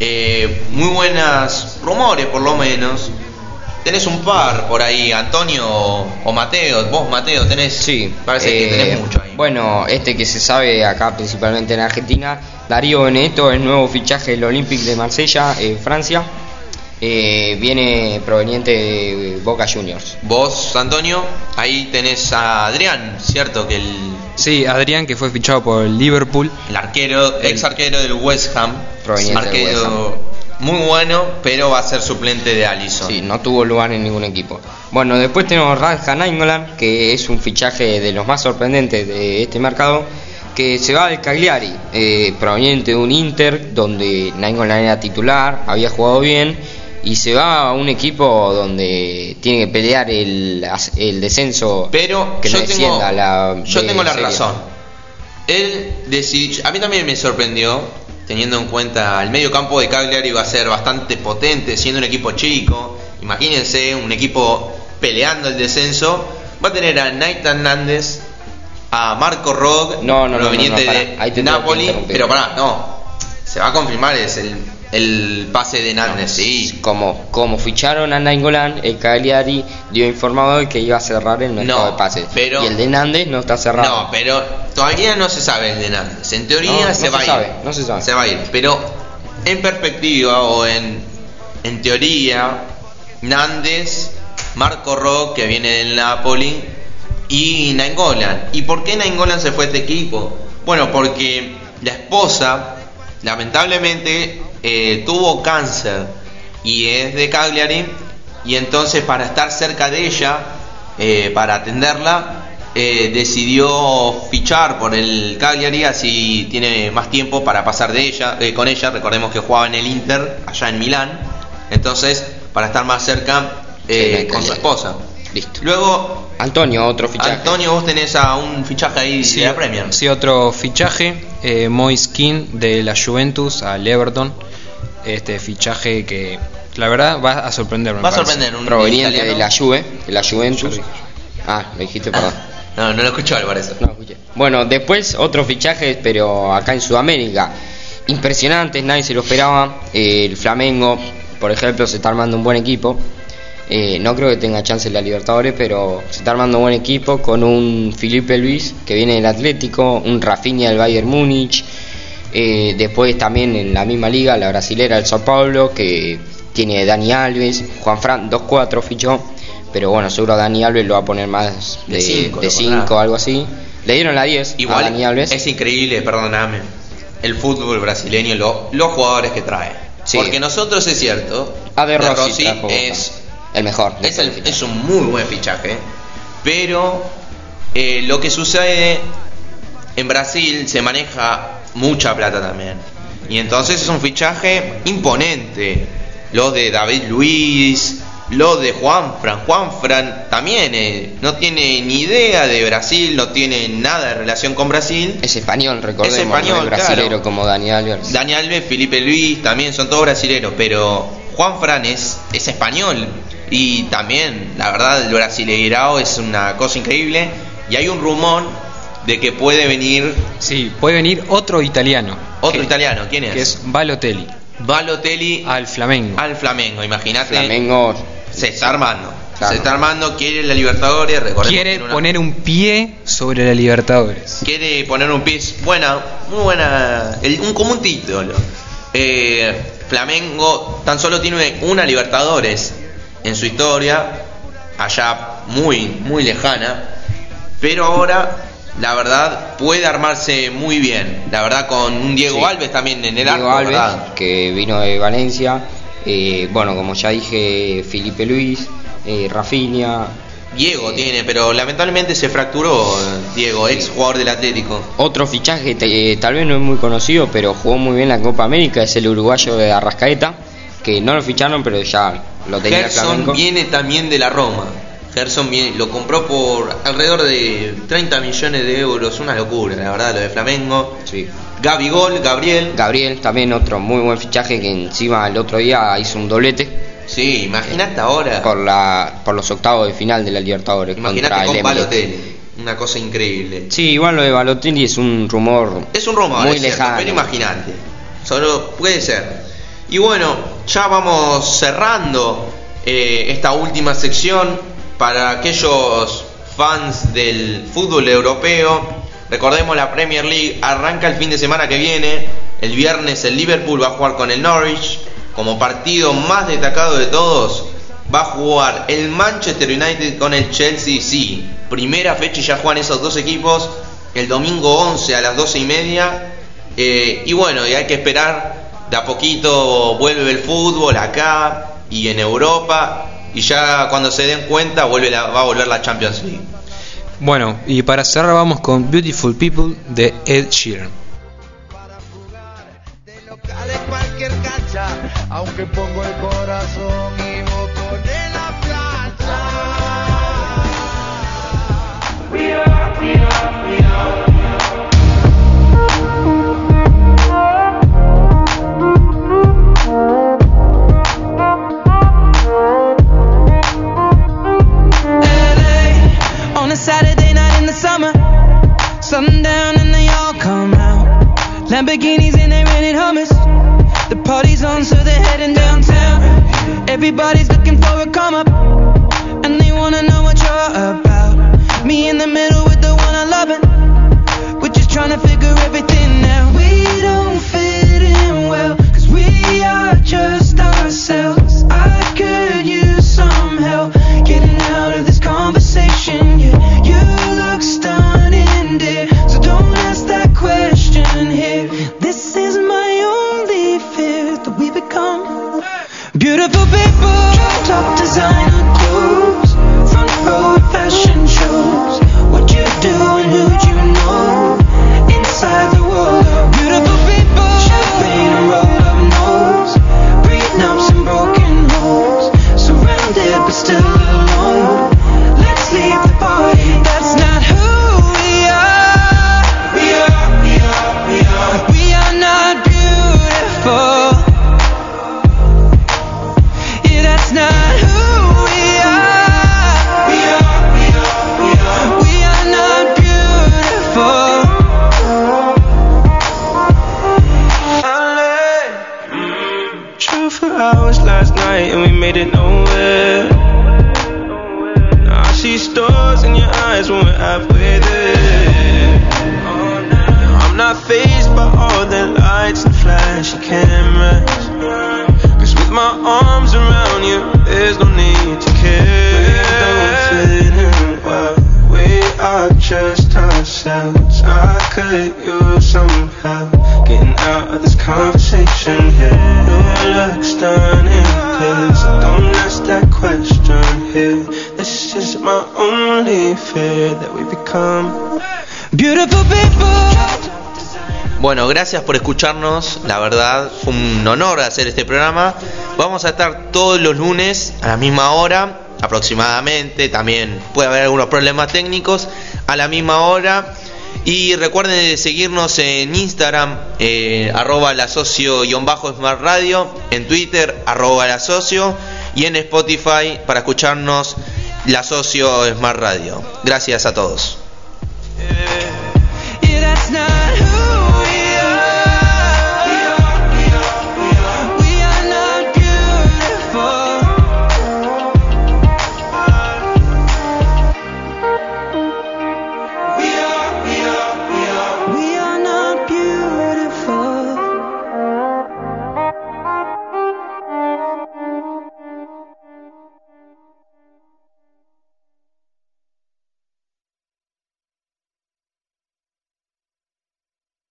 eh, muy buenas rumores por lo menos. Tenés un par por ahí, Antonio o, Mateo. Vos, Mateo, tenés. Sí, Parece que eh, tenés mucho ahí. Bueno, este que se sabe acá principalmente en Argentina, Darío Benedetto, el nuevo fichaje del Olympique de Marsella, en Francia, eh, viene proveniente de Boca Juniors. Vos, Antonio, ahí tenés a Adrián, ¿cierto? Que el, Sí, Adrián, que fue fichado por el Liverpool. el arquero, ex arquero del West Ham. Proveniente del arquero muy bueno, pero va a ser suplente de Allison. Sí, no tuvo lugar en ningún equipo. Bueno, después tenemos Radja Nainggolan, que es un fichaje de los más sorprendentes de este mercado, que se va al Cagliari, eh, proveniente de un Inter, donde Nainggolan era titular, había jugado bien, y se va a un equipo donde tiene que pelear el, el descenso Pero que yo no tengo, la yo tengo la serie. razón. Él decidió, a mí también me sorprendió, teniendo en cuenta el medio campo de Cagliari iba a ser bastante potente, siendo un equipo chico. Imagínense un equipo peleando el descenso. Va a tener a Nathan Nández, a Marco Rog, No, no, no, proveniente no, no, de Napoli. Pero pará, no, se va a confirmar es el, el pase de Nández, sí. Como, como ficharon a Nainggolan, el Cagliari dio informado de que iba a cerrar el mercado No, de pases. pero- y el de Nández no está cerrado. No, pero todavía no se sabe el de Nández. En teoría No, se se va a ir. sabe, no se sabe. va a ir. Pero en perspectiva o en, en teoría, Nández Marco Rock, que viene del Napoli, y Nainggolan. ¿Y por qué Nainggolan se fue a este equipo? Bueno, porque la esposa, lamentablemente, eh, tuvo cáncer y es de Cagliari, y entonces para estar cerca de ella, eh, para atenderla, eh, decidió fichar por el Cagliari, así tiene más tiempo para pasar de ella, eh, con ella. Recordemos que jugaba en el Inter, allá en Milán. Entonces, para estar más cerca eh, Sí, con su esposa. Listo. Luego, Antonio, otro fichaje. Antonio, vos tenés a un fichaje ahí de la Premier. Sí, otro fichaje, eh, Moise Kean de la Juventus al Everton. Este fichaje que la verdad va a sorprender. me Va a parece. sorprender un proveniente de la Juve, de la Juventus. Ah, lo dijiste, perdón. No, no lo escuchó Álvarez. No, escuché. Bueno, después otro fichaje, pero acá en Sudamérica. Impresionantes, nadie se lo esperaba. Eh, el Flamengo, por ejemplo, se está armando un buen equipo. Eh, no creo que tenga chance en la Libertadores, pero se está armando un buen equipo con un Felipe Luis que viene del Atlético, un Rafinha del Bayern Múnich. Eh, después también en la misma liga, la brasilera del Sao Paulo, que tiene Dani Alves, Juan Fran, 2-4 fichó. Pero bueno, seguro Dani Alves lo va a poner más De de cinco, de lo 5 pondrá. algo así. Le dieron la 10 a Dani Alves. es increíble, perdóname, el fútbol brasileño, lo- los jugadores que trae. Sí. Porque nosotros es cierto, A De Rossi, es, el mejor. de el- es un muy buen fichaje, pero eh, lo que sucede en Brasil se maneja mucha plata también. Y entonces es un fichaje imponente. Lo de David Luis, lo de Juanfran. Juanfran también eh, no tiene ni idea de Brasil, no tiene nada de relación con Brasil. Es español, recordemos, Es español, no es brasilero claro. como Dani Alves. Dani Alves, Felipe Luis, también son todos brasileros, pero Juan Fran es, es español y también, la verdad, el brasileirao es una cosa increíble y hay un rumor de que puede venir Sí, puede venir otro italiano. otro que- italiano, ¿quién es? Que es Balotelli Balotelli al Flamengo. al Flamengo, imagínate, Flamengo se está armando, Claro. se está armando, quiere la Libertadores, recordemos que Quiere una- poner un pie sobre la Libertadores. quiere poner un pie buena muy buena el- un como un título Eh, Flamengo tan solo tiene una Libertadores en su historia allá muy muy lejana pero ahora la verdad puede armarse muy bien la verdad con un Diego Sí. Alves también en el Diego arco Alves, ¿verdad? que vino de Valencia. Eh, bueno, como ya dije, Felipe Luis, eh, Rafinha. Diego tiene pero lamentablemente se fracturó eh, Diego ex jugador del Atlético Otro fichaje, eh, tal vez no es muy conocido, pero jugó muy bien la Copa América, es el uruguayo de Arrascaeta, que no lo ficharon, pero ya lo tenía Gerson viene también de la Roma. Gerson lo compró por alrededor de 30 millones de euros, una locura, la verdad, lo de Flamengo. Sí. Gabigol, Gabriel. Gabriel, también otro muy buen fichaje que encima el otro día hizo un doblete Sí, imagínate ahora. por la por los octavos de final de la Libertadores Imagínate con. Balotelli. Una cosa increíble. Sí, igual lo de Balotelli es un rumor Es un rumor, muy lejano. pero imagínate. Solo puede ser. Y bueno, ya vamos cerrando eh, esta última sección para aquellos fans del fútbol europeo. Recordemos la Premier League arranca el fin de semana que viene. El viernes el Liverpool va a jugar con el Norwich. Como partido más destacado de todos, va a jugar el Manchester United con el Chelsea. Sí, primera fecha y ya juegan esos dos equipos. El domingo 11 a las 12 y media. Eh, y bueno, y hay que esperar. De a poquito vuelve el fútbol acá y en Europa. Y ya cuando se den cuenta vuelve la- va a volver la Champions League. Bueno, y para cerrar vamos con Beautiful People de Ed Sheeran. de cualquier cancha, aunque pongo el corazón Lamborghinis and they rented hummus. The party's on, so they're heading downtown. Everybody's looking for a come up, and they wanna know what you're about. Me in the middle with the one I love, we're just trying to figure everything out. We don't fit in well, cause we are just gracias por escucharnos. La verdad, un honor hacer este programa. Vamos a estar todos los lunes a la misma hora, aproximadamente. También puede haber algunos problemas técnicos a la misma hora. Y recuerden de seguirnos en Instagram, eh, arroba la socio-smart en Twitter, arroba la socio, y en Spotify para escucharnos la socio smart radio. Gracias a todos. Not